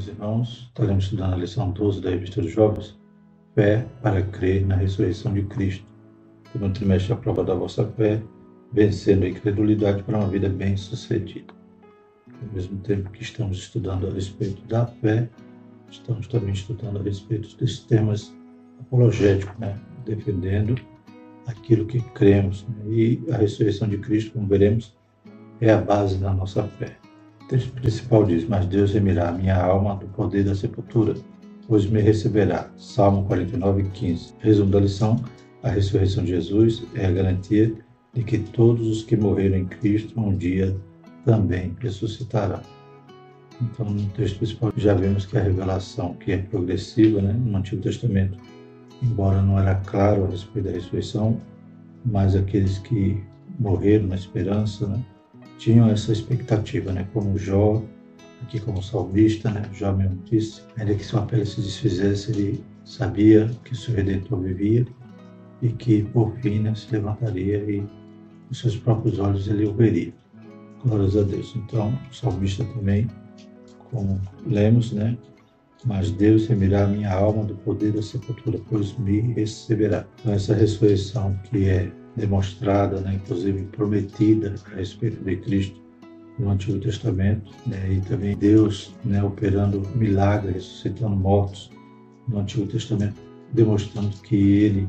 meus irmãos. Estaremos estudando a lição 12 da Revista dos Jovens, Fé para crer na ressurreição de Cristo. No trimestre, a prova da vossa fé, vencendo a incredulidade para uma vida bem-sucedida. Ao mesmo tempo que estamos estudando a respeito da fé, estamos também estudando a respeito desses temas apologéticos, né? defendendo aquilo que cremos. Né? E a ressurreição de Cristo, como veremos, é a base da nossa fé. Texto principal diz: Mas Deus remirá a minha alma do poder da sepultura, pois me receberá. Salmo 49, 15. Resumo da lição: a ressurreição de Jesus é a garantia de que todos os que morreram em Cristo um dia também ressuscitarão. Então, no texto principal, já vemos que a revelação, que é progressiva né, no Antigo Testamento, embora não era claro a respeito da ressurreição, mas aqueles que morreram na esperança, né, tinham essa expectativa, né? Como Jó, aqui como salmista, né? Jó mesmo disse, ainda que sua pele se desfizesse, ele sabia que seu Redentor vivia e que por fim né, se levantaria e com seus próprios olhos ele o veria. Glórias a Deus. Então, o salmista também, como lemos, né? Mas Deus remirá a minha alma do poder da sepultura, pois me receberá. Então, essa ressurreição que é demonstrada, né, inclusive prometida a respeito de Cristo no Antigo Testamento, né, e também Deus né, operando milagres, ressuscitando mortos no Antigo Testamento, demonstrando que Ele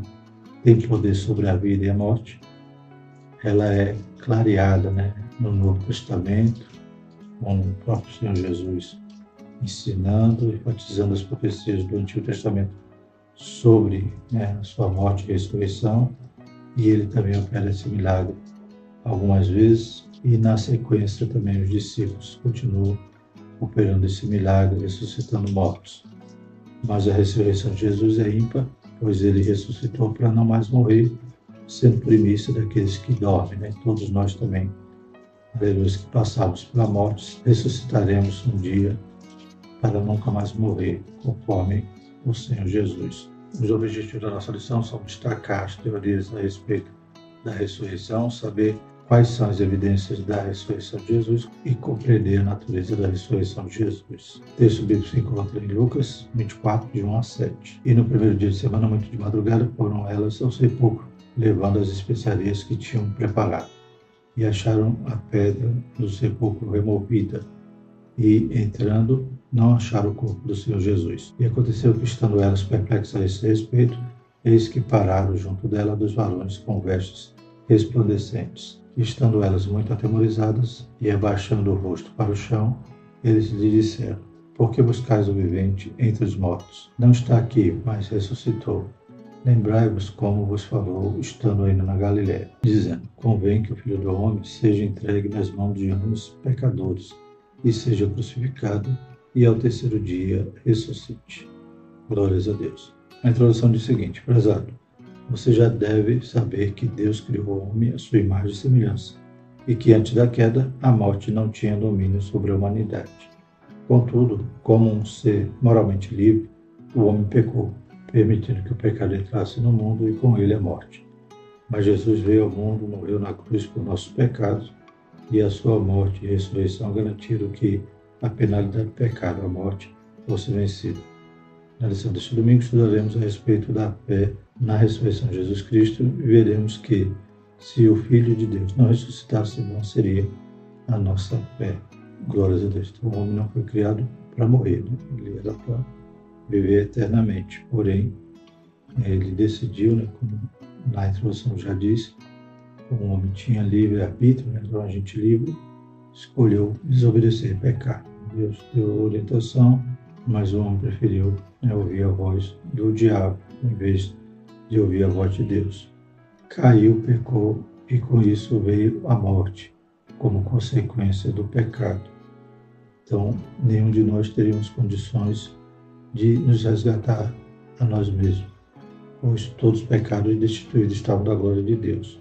tem poder sobre a vida e a morte. Ela é clareada né, no Novo Testamento, com o próprio Senhor Jesus ensinando, enfatizando as profecias do Antigo Testamento sobre né, a sua morte e ressurreição, e ele também opera esse milagre algumas vezes e na sequência também os discípulos continuam operando esse milagre, ressuscitando mortos. Mas a ressurreição de Jesus é ímpar, pois ele ressuscitou para não mais morrer, sendo primícia daqueles que dormem, né? todos nós também. Aleluia, que passamos pela morte, ressuscitaremos um dia para nunca mais morrer, conforme o Senhor Jesus. Os objetivos da nossa lição são destacar as teorias a respeito da ressurreição, saber quais são as evidências da ressurreição de Jesus e compreender a natureza da ressurreição de Jesus. O texto bíblico se encontra em Lucas 24, de 1 a 7. E no primeiro dia de semana, muito de madrugada, foram elas ao sepulcro, levando as especiarias que tinham preparado. E acharam a pedra do sepulcro removida. E, entrando, não acharam o corpo do Senhor Jesus. E aconteceu que, estando elas perplexas a esse respeito, eis que pararam junto dela dois varões com vestes resplandecentes. E, estando elas muito atemorizadas e abaixando o rosto para o chão, eles lhe disseram: Por que buscais o vivente entre os mortos? Não está aqui, mas ressuscitou. Lembrai-vos como vos falou, estando ainda na Galiléia, dizendo: Convém que o Filho do Homem seja entregue nas mãos de homens pecadores e seja crucificado e ao terceiro dia ressuscite. Glórias a Deus. A introdução diz o seguinte, prezado, você já deve saber que Deus criou o homem à sua imagem e semelhança, e que antes da queda a morte não tinha domínio sobre a humanidade. Contudo, como um ser moralmente livre, o homem pecou, permitindo que o pecado entrasse no mundo e com ele a morte. Mas Jesus veio ao mundo, morreu na cruz por nossos pecados, e a sua morte e ressurreição garantiram que a penalidade do pecado, a morte, fosse vencida. Na lição deste domingo estudaremos a respeito da fé na ressurreição de Jesus Cristo e veremos que, se o Filho de Deus não ressuscitasse, não seria a nossa fé. Glórias a Deus. Então, o homem não foi criado para morrer, né? ele era para viver eternamente. Porém, ele decidiu, né, como na introdução já disse, o homem tinha livre arbítrio, né, então a gente livre, escolheu desobedecer, pecar. Deus deu orientação, mas o homem preferiu né, ouvir a voz do diabo em vez de ouvir a voz de Deus. Caiu, pecou e com isso veio a morte como consequência do pecado. Então, nenhum de nós teríamos condições de nos resgatar a nós mesmos, pois todos os pecados destituídos estavam da glória de Deus.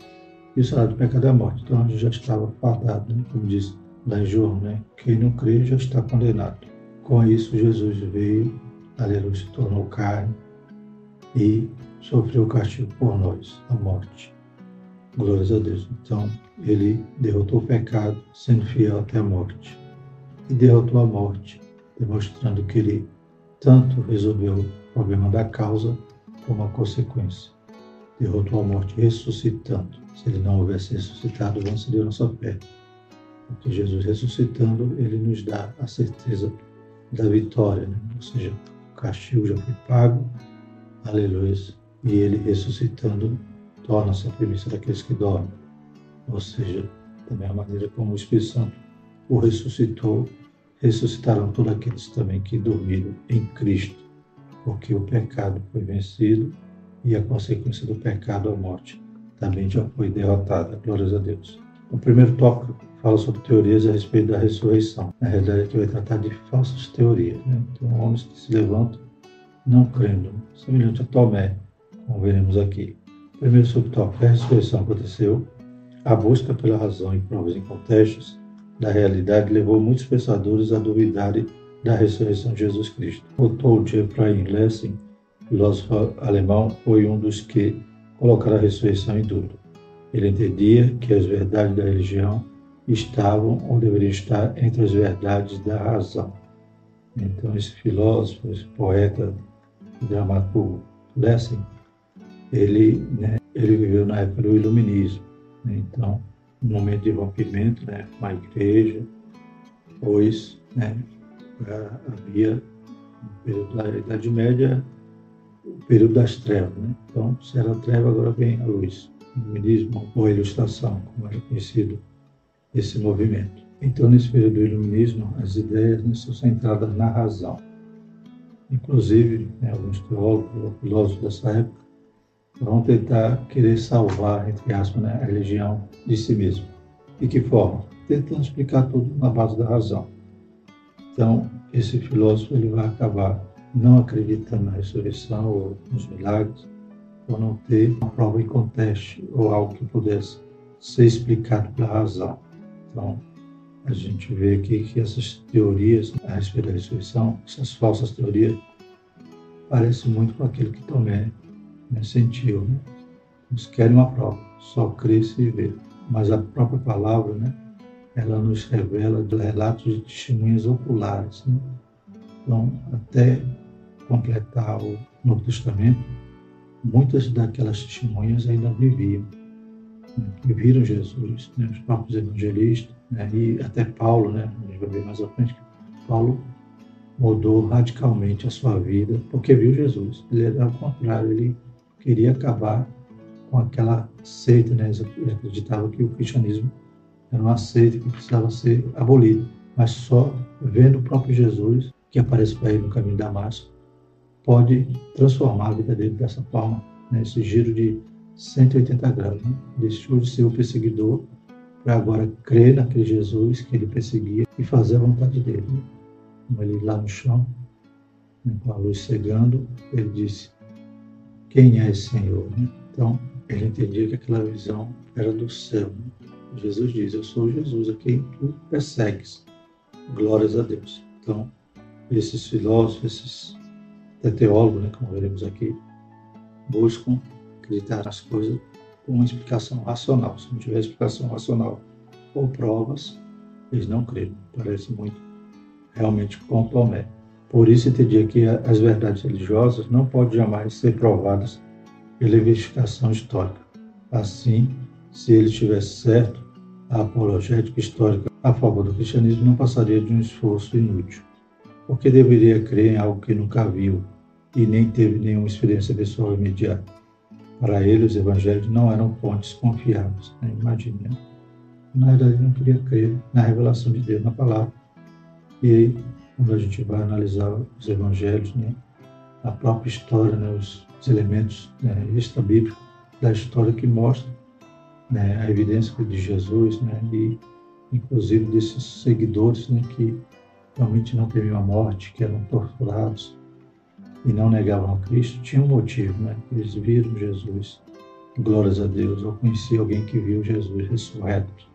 E o salário do pecado é a morte. Então, a gente já estava fadado, né? como diz da João, né? Quem não crê já está condenado. Com isso, Jesus veio, aleluia, se tornou carne e sofreu o castigo por nós, a morte. Glórias a Deus. Então, ele derrotou o pecado, sendo fiel até a morte. E derrotou a morte, demonstrando que ele tanto resolveu o problema da causa como a consequência. Derrotou a morte ressuscitando. Se ele não houvesse ressuscitado, não seria nossa fé. Porque Jesus ressuscitando, ele nos dá a certeza da vitória, né? ou seja, o castigo já foi pago, aleluia, e ele ressuscitando torna-se a premissa daqueles que dormem, ou seja, também a maneira como o Espírito Santo o ressuscitou, ressuscitarão todos aqueles também que dormiram em Cristo, porque o pecado foi vencido e a consequência do pecado, a morte, também já foi derrotada. Glórias a Deus. O primeiro tópico fala sobre teorias a respeito da ressurreição. Na realidade, aqui vai tratar de falsas teorias. Né? Então, homens que se levantam não crendo, semelhante a Tomé, como veremos aqui. Primeiro subtópico, a ressurreição aconteceu. A busca pela razão e provas incontestas da realidade levou muitos pensadores a duvidarem da ressurreição de Jesus Cristo. Otto Ephraim Lessing, filósofo alemão, foi um dos que colocaram a ressurreição em dúvida. Ele entendia que as verdades da religião estavam ou deveriam estar entre as verdades da razão. Então, esse filósofo, esse poeta, dramaturgo Lessing, ele, né, ele viveu na época do iluminismo. Né? Então, um momento de rompimento né, com a igreja, pois né, havia, no período da Idade Média, o período das trevas. Né? Então, se era treva, agora vem a luz. Iluminismo ou ilustração, como era conhecido esse movimento. Então, nesse período do iluminismo, as ideias né, são centradas na razão. Inclusive, né, alguns teólogos ou filósofos dessa época vão tentar querer salvar, entre aspas, né, a religião de si mesmo. De que forma? Tentando explicar tudo na base da razão. Então, esse filósofo ele vai acabar não acreditando na ressurreição ou nos milagres, ou não ter uma prova em conteste ou algo que pudesse ser explicado pela razão. Então, a gente vê aqui que essas teorias a respeito da ressurreição, essas falsas teorias, parecem muito com aquilo que Tomé né, sentiu. Né? Eles querem uma prova, só crer se vê. Mas a própria palavra, né, ela nos revela relatos de testemunhas oculares. Né? Então, até completar o Novo Testamento, muitas daquelas testemunhas ainda viviam, né, viram Jesus, né, os próprios evangelistas, né, e até Paulo, né, a gente vai ver mais à frente que Paulo mudou radicalmente a sua vida porque viu Jesus. Ele era ao contrário, ele queria acabar com aquela seita, né? Ele acreditava que o cristianismo era uma seita que precisava ser abolido. Mas só vendo o próprio Jesus, que aparece para ele no caminho da Damasco, pode transformar a vida dele dessa forma, nesse né? giro de 180 graus. Né? Deixou de ser o perseguidor para agora crer naquele Jesus que ele perseguia e fazer a vontade dele. Né? Como ele lá no chão, né? com a luz cegando, ele disse: quem é esse Senhor. Né? Então, ele entendia que aquela visão era do céu. Né? Jesus diz: Eu sou Jesus a quem tu persegues. Glórias a Deus. Então, esses filósofos, esses teólogos, né, como veremos aqui, buscam acreditar nas coisas com uma explicação racional. Se não tiver explicação racional ou provas, eles não creem. Parece muito realmente com Tomé. Por isso entendia que as verdades religiosas não podem jamais ser provadas pela investigação histórica. Assim, se ele estivesse certo, a apologética histórica a favor do cristianismo não passaria de um esforço inútil. Porque deveria crer em algo que nunca viu e nem teve nenhuma experiência pessoal imediata. Para ele, os evangelhos não eram fontes confiáveis. Né? Imagine, né? Na verdade, ele não queria crer na revelação de Deus, na palavra. E quando a gente vai analisar os evangelhos, né, a própria história, né, os, os elementos né, extra-bíblicos da história que mostram né, a evidência de Jesus né, e, inclusive, desses seguidores né, que realmente não temiam a morte, que eram torturados e não negavam a Cristo, tinha um motivo, né? Eles viram Jesus. Glórias a Deus. Eu conheci alguém que viu Jesus ressurreto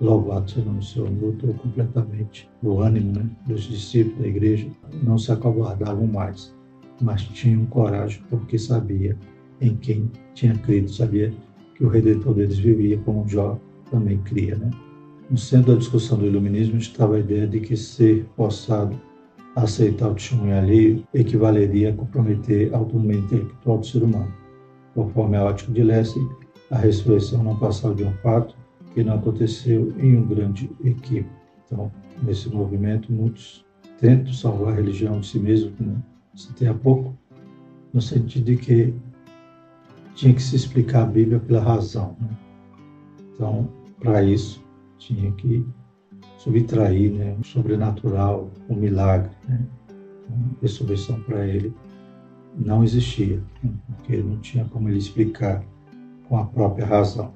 Louvado seja o Senhor, mudou completamente o ânimo né, dos discípulos da igreja. Não se acovardavam mais, mas tinham coragem porque sabia em quem tinha crido, sabia que o Redentor deles vivia como Jó também cria. Né? No centro da discussão do iluminismo estava a ideia de que ser forçado aceitar o testemunho alheio equivaleria a comprometer a autonomia intelectual do ser humano. Conforme a ótica de Lessing, a ressurreição não passava de um fato que não aconteceu em um grande equívoco. Então, nesse movimento, muitos tentam salvar a religião de si mesmo, como citei há pouco, no sentido de que tinha que se explicar a Bíblia pela razão. Né? Então, para isso, tinha que subtrair né, o sobrenatural, o milagre. Né? Então, a ressurreição para ele não existia, né? porque não tinha como ele explicar com a própria razão.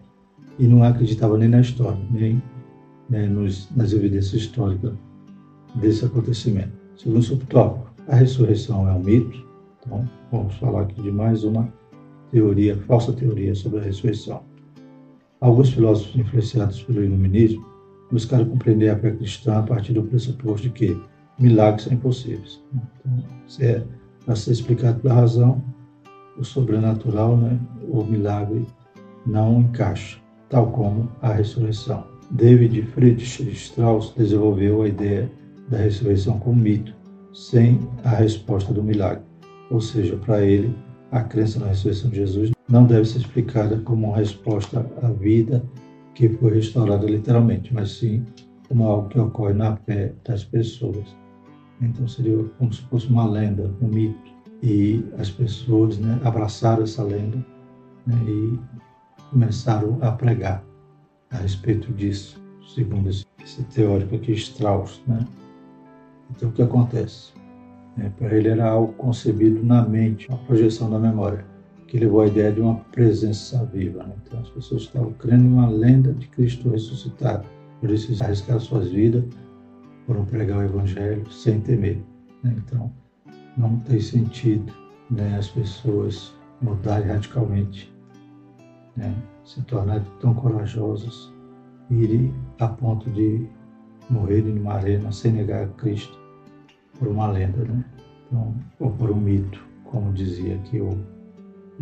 E não acreditava nem na história, nem né, nos, nas evidências históricas desse acontecimento. Segundo subtópico, a ressurreição é um mito. Então, vamos falar aqui de mais uma teoria, falsa teoria sobre a ressurreição. Alguns filósofos influenciados pelo iluminismo buscaram compreender a fé cristã a partir do pressuposto de que milagres são impossíveis. Então, se é para ser explicado pela razão, o sobrenatural, né, o milagre, não encaixa, tal como a ressurreição. David Friedrich Strauss desenvolveu a ideia da ressurreição como mito, sem a resposta do milagre. Ou seja, para ele, a crença na ressurreição de Jesus não deve ser explicada como uma resposta à vida que foi restaurada literalmente, mas sim como algo que ocorre na fé das pessoas. Então seria como se fosse uma lenda, um mito. E as pessoas né, abraçaram essa lenda né, e começaram a pregar a respeito disso, segundo esse, esse teórico aqui, Strauss. Né? Então o que acontece? É, Para ele era algo concebido na mente, uma projeção da memória que levou à ideia de uma presença viva. Né? Então as pessoas estavam crendo em uma lenda de Cristo ressuscitado. Por isso eles arriscaram suas vidas, foram pregar o Evangelho sem temer. Né? Então não tem sentido né, as pessoas mudarem radicalmente, né, se tornarem tão corajosas, irem a ponto de morrerem numa arena sem negar a Cristo por uma lenda, né? Então, ou por um mito, como dizia aqui o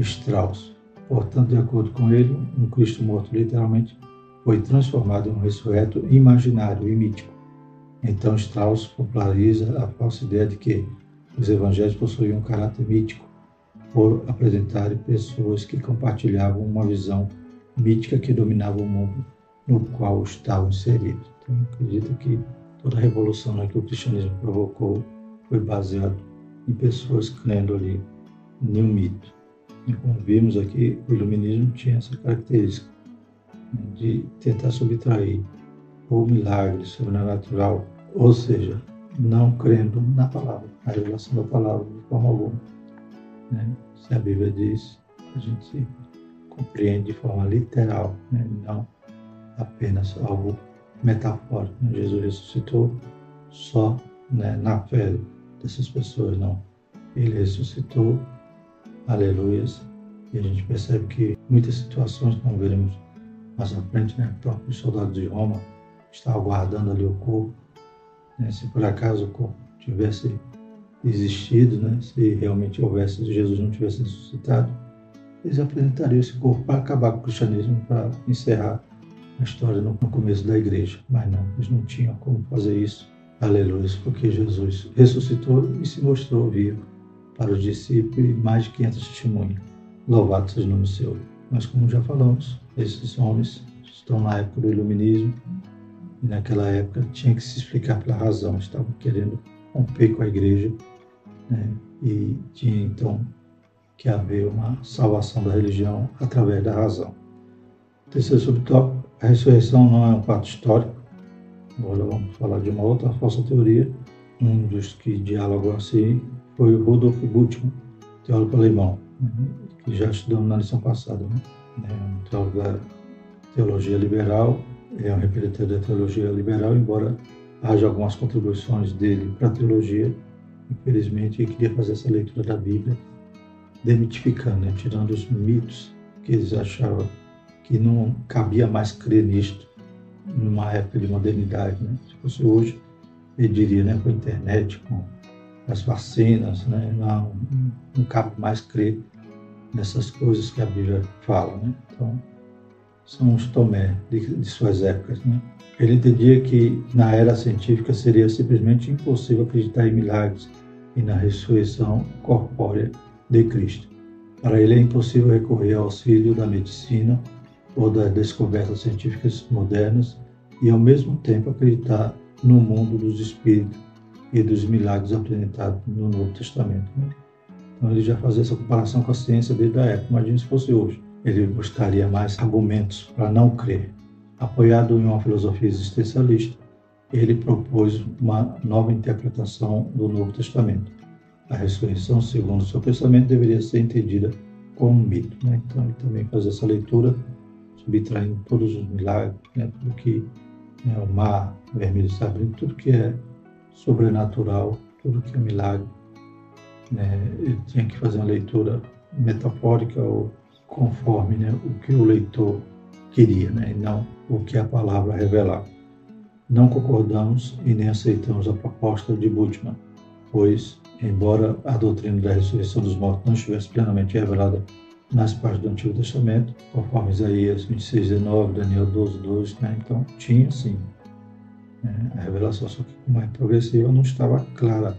Strauss. Portanto, de acordo com ele, um Cristo morto literalmente foi transformado em um ressurreto imaginário e mítico. Então, Strauss populariza a falsa ideia de que os evangelhos possuíam um caráter mítico, por apresentarem pessoas que compartilhavam uma visão mítica que dominava o mundo no qual estavam inseridos. Então, acredito que toda a revolução né, que o cristianismo provocou foi baseado em pessoas crendo ali em um mito. E como vimos aqui, o iluminismo tinha essa característica né, de tentar subtrair o milagre sobrenatural, ou seja, não crendo na palavra, na revelação da palavra de forma alguma. Né? Se a Bíblia diz, a gente compreende de forma literal, né? não apenas algo metafórico. Né? Jesus ressuscitou só né, na fé dessas pessoas, não. Ele ressuscitou aleluias. E a gente percebe que muitas situações, como veremos mais à frente, né, o próprio soldado de Roma estava guardando ali o corpo. Né, se por acaso o corpo tivesse existido, né, se realmente houvesse, se Jesus não tivesse ressuscitado, eles apresentariam esse corpo para acabar com o cristianismo, para encerrar a história no começo da igreja. Mas não, eles não tinham como fazer isso. Aleluia, porque Jesus ressuscitou e se mostrou vivo para os discípulos e mais de 500 testemunhas. Louvado seja o nome do Senhor. Mas como já falamos, esses homens estão na época do iluminismo e naquela época tinha que se explicar pela razão. Estavam querendo romper com a igreja né? e tinha então que haver uma salvação da religião através da razão. Terceiro subtópico, a ressurreição não é um fato histórico. Agora vamos falar de uma outra falsa teoria. Um dos que dialogam assim foi o Rudolf Bultmann, teólogo alemão, né, que já estudamos na lição passada. Né? É um teólogo da teologia liberal, é um representante da teologia liberal, embora haja algumas contribuições dele para a teologia, infelizmente, ele queria fazer essa leitura da Bíblia, demitificando, né? tirando os mitos que eles achavam que não cabia mais crer nisto numa época de modernidade. Né? Se fosse hoje, ele diria, né, com a internet, com as vacinas, né? não, não cabe mais crer nessas coisas que a Bíblia fala. Né? Então, São os Tomé de, de suas épocas. Né? Ele entendia que na era científica seria simplesmente impossível acreditar em milagres e na ressurreição corpórea de Cristo. Para ele é impossível recorrer ao auxílio da medicina ou das descobertas científicas modernas e ao mesmo tempo acreditar no mundo dos espíritos e dos milagres apresentados no Novo Testamento. Né? Então ele já fazia essa comparação com a ciência desde a época. Imagina se fosse hoje. Ele buscaria mais argumentos para não crer. Apoiado em uma filosofia existencialista, ele propôs uma nova interpretação do Novo Testamento. A ressurreição, segundo seu pensamento, deveria ser entendida como um mito. Né? Então ele também fazia essa leitura, subtraindo todos os milagres, né? tudo que é o mar vermelho sabe, tudo que é sobrenatural, tudo que é milagre. Né? Ele tinha que fazer uma leitura metafórica ou conforme né, o que o leitor queria, né, e não o que a palavra revelava. Não concordamos e nem aceitamos a proposta de Bultmann, pois, embora a doutrina da ressurreição dos mortos não estivesse plenamente revelada nas partes do Antigo Testamento, conforme Isaías 26, 19, Daniel 12, 12, né, então tinha sim né, a revelação, só que é progressiva não estava clara,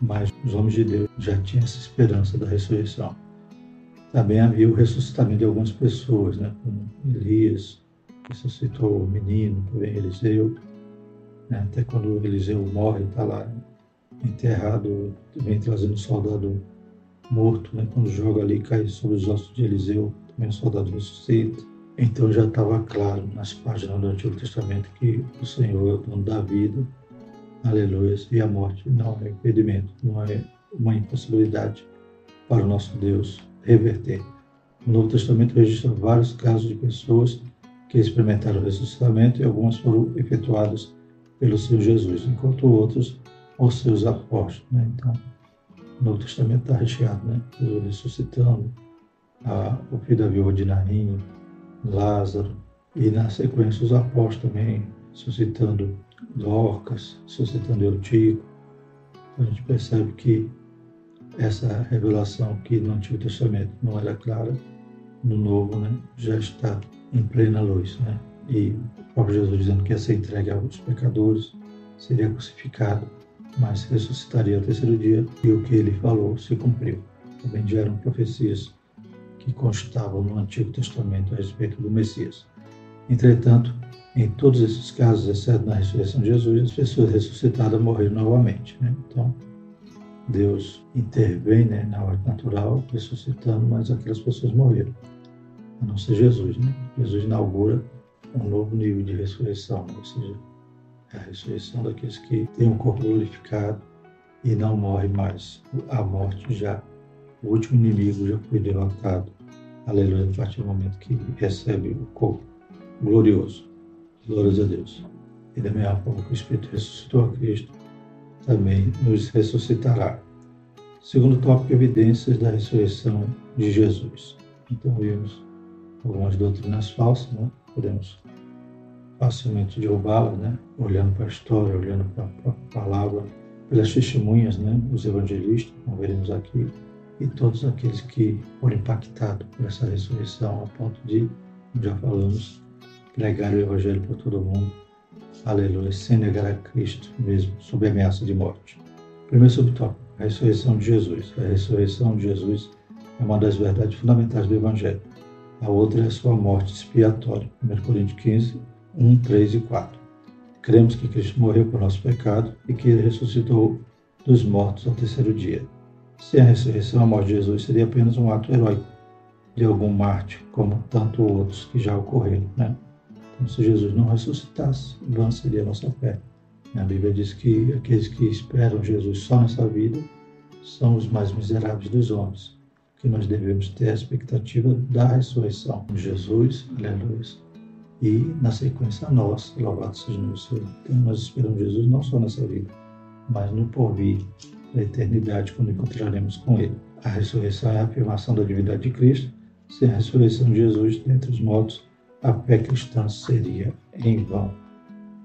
mas os homens de Deus já tinham essa esperança da ressurreição também havia o ressuscitamento de algumas pessoas, né? como Elias, ressuscitou o menino, também Eliseu, né? até quando Eliseu morre, está lá enterrado, também trazendo um soldado morto, né? quando joga ali cai sobre os ossos de Eliseu, também o soldado ressuscita. Então já estava claro nas páginas do Antigo Testamento que o Senhor é o dono da vida, aleluia, e a morte não é impedimento, não é uma impossibilidade para o nosso Deus reverter. O Novo Testamento registra vários casos de pessoas que experimentaram o ressuscitamento e algumas foram efetuadas pelo Senhor Jesus, enquanto outros por seus apóstolos. Né? Então, o Novo Testamento está recheado, né? Jesus ressuscitando, a, o filho da viúva de Naim, Lázaro, e na sequência os apóstolos também ressuscitando Dorcas, ressuscitando Eutico. Então a gente percebe que essa revelação que no Antigo Testamento não era clara, no Novo né, já está em plena luz. Né? E o próprio Jesus dizendo que ia ser entregue aos pecadores, seria crucificado, mas ressuscitaria ao terceiro dia, e o que ele falou se cumpriu. Também já eram profecias que constavam no Antigo Testamento a respeito do Messias. Entretanto, em todos esses casos, exceto na ressurreição de Jesus, as pessoas ressuscitadas morreram novamente. Né? Então, Deus intervém né, na ordem natural, ressuscitando, mas aquelas pessoas morreram. A não ser Jesus, né? Jesus inaugura um novo nível de ressurreição, ou seja, é a ressurreição daqueles que têm um corpo glorificado e não morre mais. A morte já, o último inimigo já foi derrotado. Aleluia, a partir do momento que recebe o corpo glorioso. Glórias a Deus. E da mesma forma que o Espírito ressuscitou a Cristo, também nos ressuscitará. Segundo tópico, evidências da ressurreição de Jesus. Então, vimos algumas doutrinas falsas, né? podemos facilmente derrubá-las, né? olhando para a história, olhando para a palavra, pelas testemunhas, né? os evangelistas, como veremos aqui, e todos aqueles que foram impactados por essa ressurreição, a ponto de, como já falamos, pregar o evangelho para todo mundo aleluia, sem negar a Cristo mesmo, sob ameaça de morte. Primeiro subtópico, a ressurreição de Jesus. A ressurreição de Jesus é uma das verdades fundamentais do Evangelho. A outra é a sua morte expiatória. 1 Coríntios 15, 1, 3 e 4. Cremos que Cristo morreu por nosso pecado e que ele ressuscitou dos mortos ao terceiro dia. Sem a ressurreição, a morte de Jesus seria apenas um ato heróico de algum mártir, como tanto outros que já ocorreram. Né? Como se Jesus não ressuscitasse, vã seria a nossa fé. A Bíblia diz que aqueles que esperam Jesus só nessa vida são os mais miseráveis dos homens, que nós devemos ter a expectativa da ressurreição de Jesus, aleluia, e na sequência nós, louvado seja o Senhor. Então nós esperamos Jesus não só nessa vida, mas no porvir, da eternidade, quando encontraremos com Ele. A ressurreição é a afirmação da divindade de Cristo, sem a ressurreição de Jesus dentre os mortos, a fé cristã seria em vão.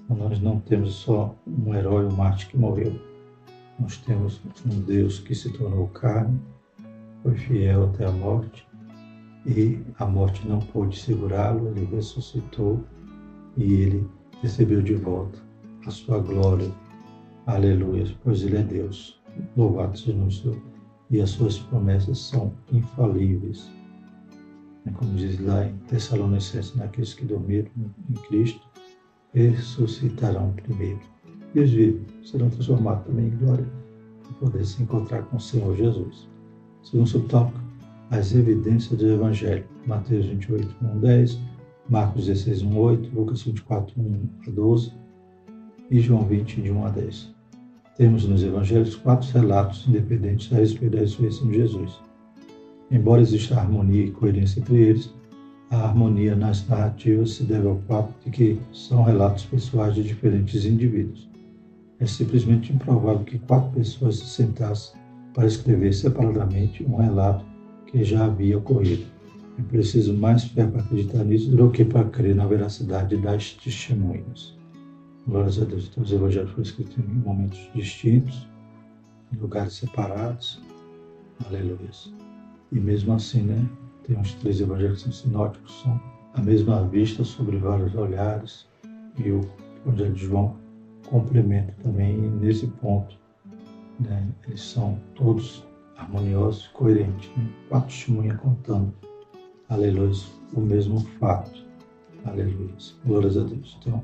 Então, nós não temos só um herói, um mártir que morreu. Nós temos um Deus que se tornou carne, foi fiel até a morte e a morte não pôde segurá-lo, ele ressuscitou e ele recebeu de volta a sua glória. Aleluia, pois ele é Deus. Louvado seja o Senhor. E as suas promessas são infalíveis. É como diz lá em Tessalonicenses, naqueles que dormiram em Cristo, ressuscitarão primeiro. E os vivos serão transformados também em glória para poder se encontrar com o Senhor Jesus. Segundo subtópico, as evidências do Evangelho. Mateus 28, 1 10, Marcos 16, 1 8, Lucas 24, 1 a 12 e João 20, de 1 a 10. Temos nos Evangelhos quatro relatos independentes a respeito da ressurreição de Jesus. Embora exista harmonia e coerência entre eles, a harmonia nas narrativas se deve ao fato de que são relatos pessoais de diferentes indivíduos. É simplesmente improvável que quatro pessoas se sentassem para escrever separadamente um relato que já havia ocorrido. É preciso mais fé para acreditar nisso do que para crer na veracidade das testemunhas. Glórias a Deus. Então, os evangelhos foram escritos em momentos distintos, em lugares separados. Aleluia. E mesmo assim, né, tem uns três evangelhos que são sinóticos, são a mesma vista sobre vários olhares. E o Evangelho de João complementa também nesse ponto. Né, eles são todos harmoniosos coerentes. Né? Quatro testemunhas contando, aleluia, o mesmo fato. Aleluia. Glórias a Deus. Então,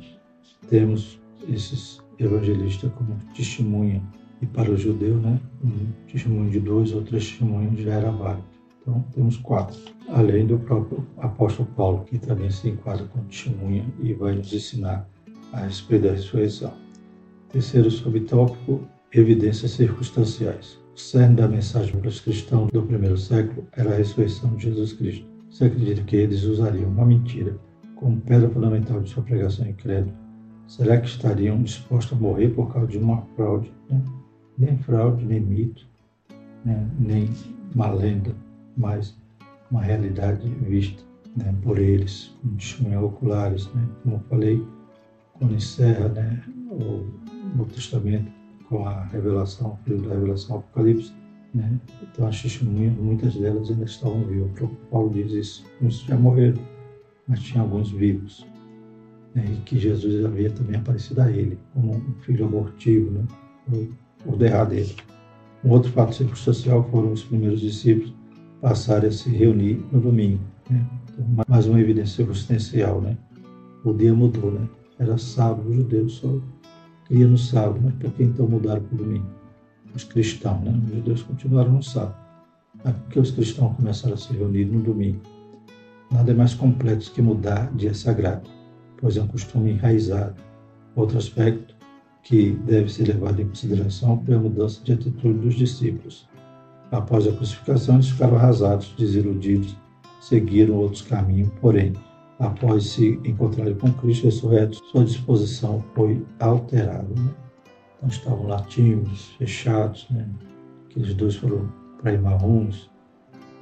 temos esses evangelistas como testemunha. E para o judeu, né, um testemunho de dois ou três testemunhos já era válido. Então, temos quatro. Além do próprio apóstolo Paulo, que também se enquadra como testemunha e vai nos ensinar a respeito da ressurreição. Terceiro subtópico, evidências circunstanciais. O cerne da mensagem para os cristãos do primeiro século era a ressurreição de Jesus Cristo. Se acredita que eles usariam uma mentira como pedra fundamental de sua pregação incrédula, será que estariam dispostos a morrer por causa de uma fraude? Né? Nem fraude, nem mito, né? nem uma lenda, mas uma realidade vista né? por eles, como testemunhas oculares. Né? Como eu falei, quando encerra né? o Novo Testamento com a revelação, o livro da revelação Apocalipse, né? Então as testemunhas, muitas delas ainda estavam vivas. O Paulo diz isso. Muitos já morreram, mas tinha alguns vivos. Né? E que Jesus havia também aparecido a ele como um filho abortivo, né? o, o derradeiro. Um outro fato circunstancial foram os primeiros discípulos passarem a se reunir no domingo. Né? Então, mais uma evidência circunstancial. Né? O dia mudou, né? Era sábado, os judeus só ia no sábado, mas por que então mudaram para o domingo? Os cristãos, né? Os judeus continuaram no sábado. Que os cristãos começaram a se reunir no domingo? Nada é mais complexo que mudar dia sagrado, pois é um costume enraizado. Outro aspecto que deve ser levado em consideração foi a mudança de atitude dos discípulos. Após a crucificação, eles ficaram arrasados, desiludidos, seguiram outros caminhos, porém, após se encontrarem com Cristo ressurreto, sua disposição foi alterada. Né? Então estavam lá tímidos, fechados, né? aqueles dois foram para Imarruns,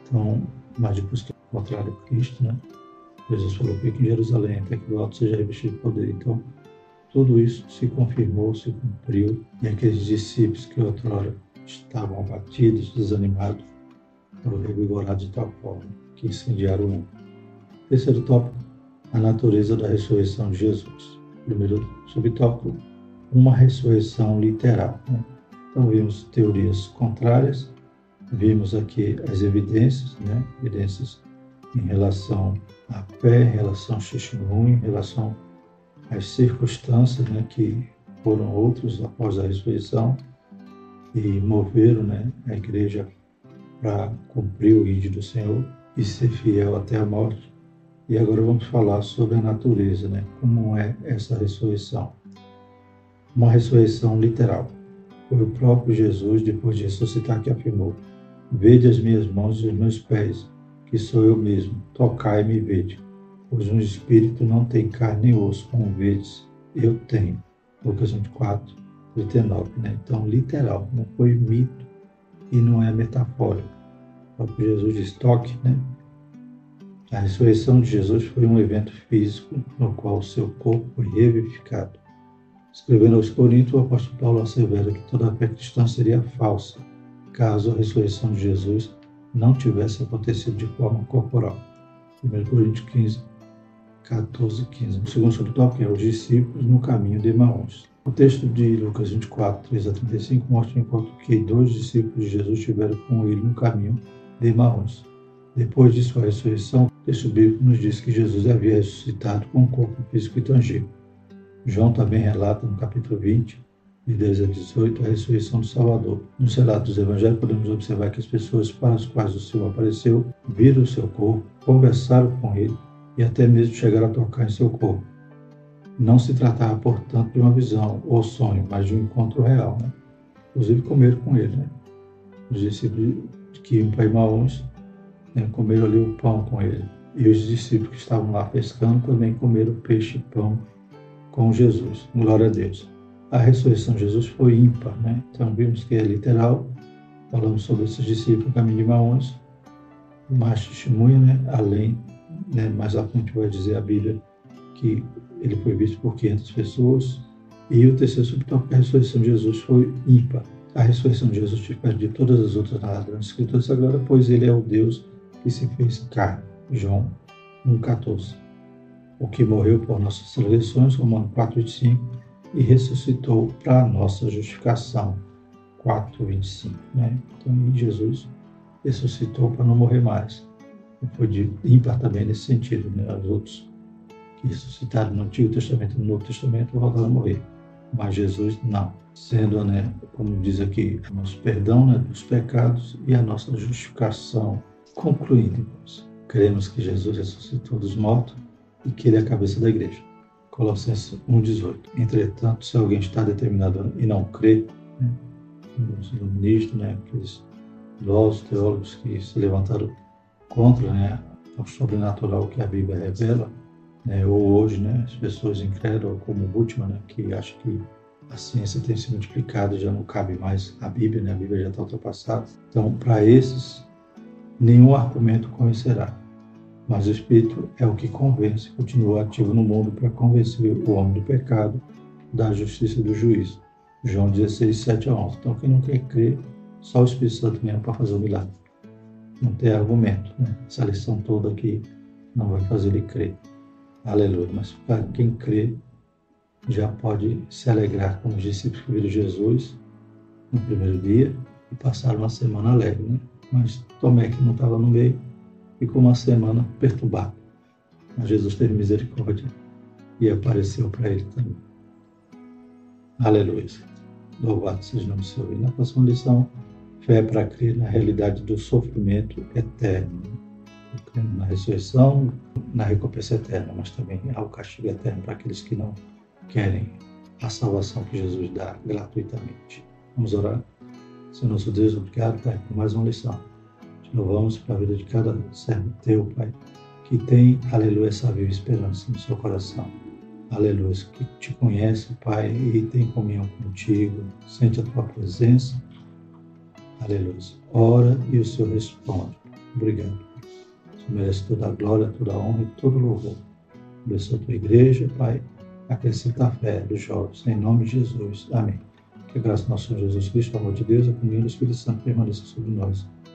então, mas depois que encontraram Cristo, né? Jesus falou que em Jerusalém, até que o alto seja revestido de poder. Então, tudo isso se confirmou, se cumpriu, e aqueles discípulos que outrora estavam abatidos, desanimados, foram revigorados de tal forma que incendiaram o mundo. Terceiro tópico, a natureza da ressurreição de Jesus. Primeiro subtópico, uma ressurreição literal. Né? Então vimos teorias contrárias, vimos aqui as evidências, né? evidências em relação à fé, em relação ao testemunho, em relação às circunstâncias né? que foram outros após a ressurreição e moveram né? a igreja para cumprir o ídolo do Senhor e ser fiel até a morte. E agora vamos falar sobre a natureza, né? Como é essa ressurreição? Uma ressurreição literal. Foi o próprio Jesus, depois de ressuscitar, que afirmou: Vede as minhas mãos e os meus pés, que sou eu mesmo. Tocai-me e vede. Pois um espírito não tem carne nem osso, como vedes, eu tenho. Lucas 24, 39. Né? Então, literal, não foi mito e não é metafórico. O próprio Jesus diz: toque, né? A ressurreição de Jesus foi um evento físico no qual o seu corpo foi revivificado. Escrevendo aos Coríntios, o apóstolo Paulo assevera que toda a fé cristã seria falsa caso a ressurreição de Jesus não tivesse acontecido de forma corporal. 1 Coríntios 15, 14, 15. O segundo subtópico é os discípulos no caminho de Emaús. O texto de Lucas 24, 3 a 35 mostra enquanto que dois discípulos de Jesus estiveram com ele no caminho de Emaús. Depois de sua ressurreição, o texto bíblico nos diz que Jesus havia ressuscitado com um corpo físico e tangível. João também relata no capítulo 20, de 10 a 18, a ressurreição do Salvador. Nos relatos dos evangelhos, podemos observar que as pessoas para as quais o Senhor apareceu viram o seu corpo, conversaram com ele e até mesmo chegaram a tocar em seu corpo. Não se tratava, portanto, de uma visão ou sonho, mas de um encontro real. Né? Inclusive, comeram com ele. Né? Os discípulos que iam para Imaús né, comeram ali o pão com ele. E os discípulos que estavam lá pescando também comeram peixe e pão com Jesus. Glória a Deus. A ressurreição de Jesus foi ímpar, né? Então vimos que é literal. Falamos sobre esses discípulos caminho de Maús. Mais testemunha, né? Além, né? mais à frente vai dizer a Bíblia que ele foi visto por 500 pessoas. E o terceiro subtópico, a ressurreição de Jesus foi ímpar. A ressurreição de Jesus difere de todas as outras nas Escrituras Sagradas, pois ele é o Deus que se fez carne. João 1,14. O que morreu por nossas transgressões, Romanos 4,25, e ressuscitou para a nossa justificação, 4,25. Né? Então, Jesus ressuscitou para não morrer mais. E foi ímpar também nesse sentido. Né? Os outros que ressuscitaram no Antigo Testamento e no Novo Testamento voltaram a morrer. Mas Jesus não. Sendo, né, como diz aqui, o nosso perdão né, dos pecados e a nossa justificação Concluindo, irmãos, cremos que Jesus ressuscitou dos mortos e que ele é a cabeça da igreja. Colossenses 1,18. Entretanto, se alguém está determinado e não crê, né, os iluministas, né, aqueles filósofos, teólogos que se levantaram contra né, o sobrenatural que a Bíblia revela, né, ou hoje, né, as pessoas incrédulas, como Bultmann, né, que acham que a ciência tem se multiplicado, já não cabe mais a Bíblia, né, a Bíblia já está ultrapassada. Então, para esses, nenhum argumento convencerá. Mas o Espírito é o que convence, continua ativo no mundo para convencer o homem do pecado, da justiça e do juízo. João 16, 7 a 11. Então, quem não quer crer, só o Espírito Santo mesmo para fazer o milagre. Não tem argumento, né? Essa lição toda aqui não vai fazer ele crer. Aleluia. Mas para quem crê, já pode se alegrar com os discípulos que viram Jesus no primeiro dia e passaram uma semana alegre, né? mas Tomé, que não estava no meio, ficou uma semana perturbado. Mas Jesus teve misericórdia e apareceu para ele também. Aleluia. Louvado seja o nome do Senhor. E na próxima lição, fé para crer na realidade do sofrimento eterno. Na ressurreição, na recompensa eterna, mas também ao castigo eterno para aqueles que não querem a salvação que Jesus dá gratuitamente. Vamos orar? Senhor nosso Deus, obrigado, Pai, por mais uma lição. Louvamos pela vida de cada servo teu, Pai, que tem, aleluia, essa viva esperança no seu coração. Aleluia, que te conhece, Pai, e tem comunhão contigo, sente a tua presença. Aleluia. Ora e o Senhor responde. Obrigado. Você merece toda a glória, toda a honra e todo o louvor. Abençoa a tua igreja, Pai. Acrescenta a fé dos jovens. Em nome de Jesus. Amém. Que a graça do nosso Senhor Jesus Cristo, o amor de Deus, a comunhão do Espírito Santo permaneça sobre nós,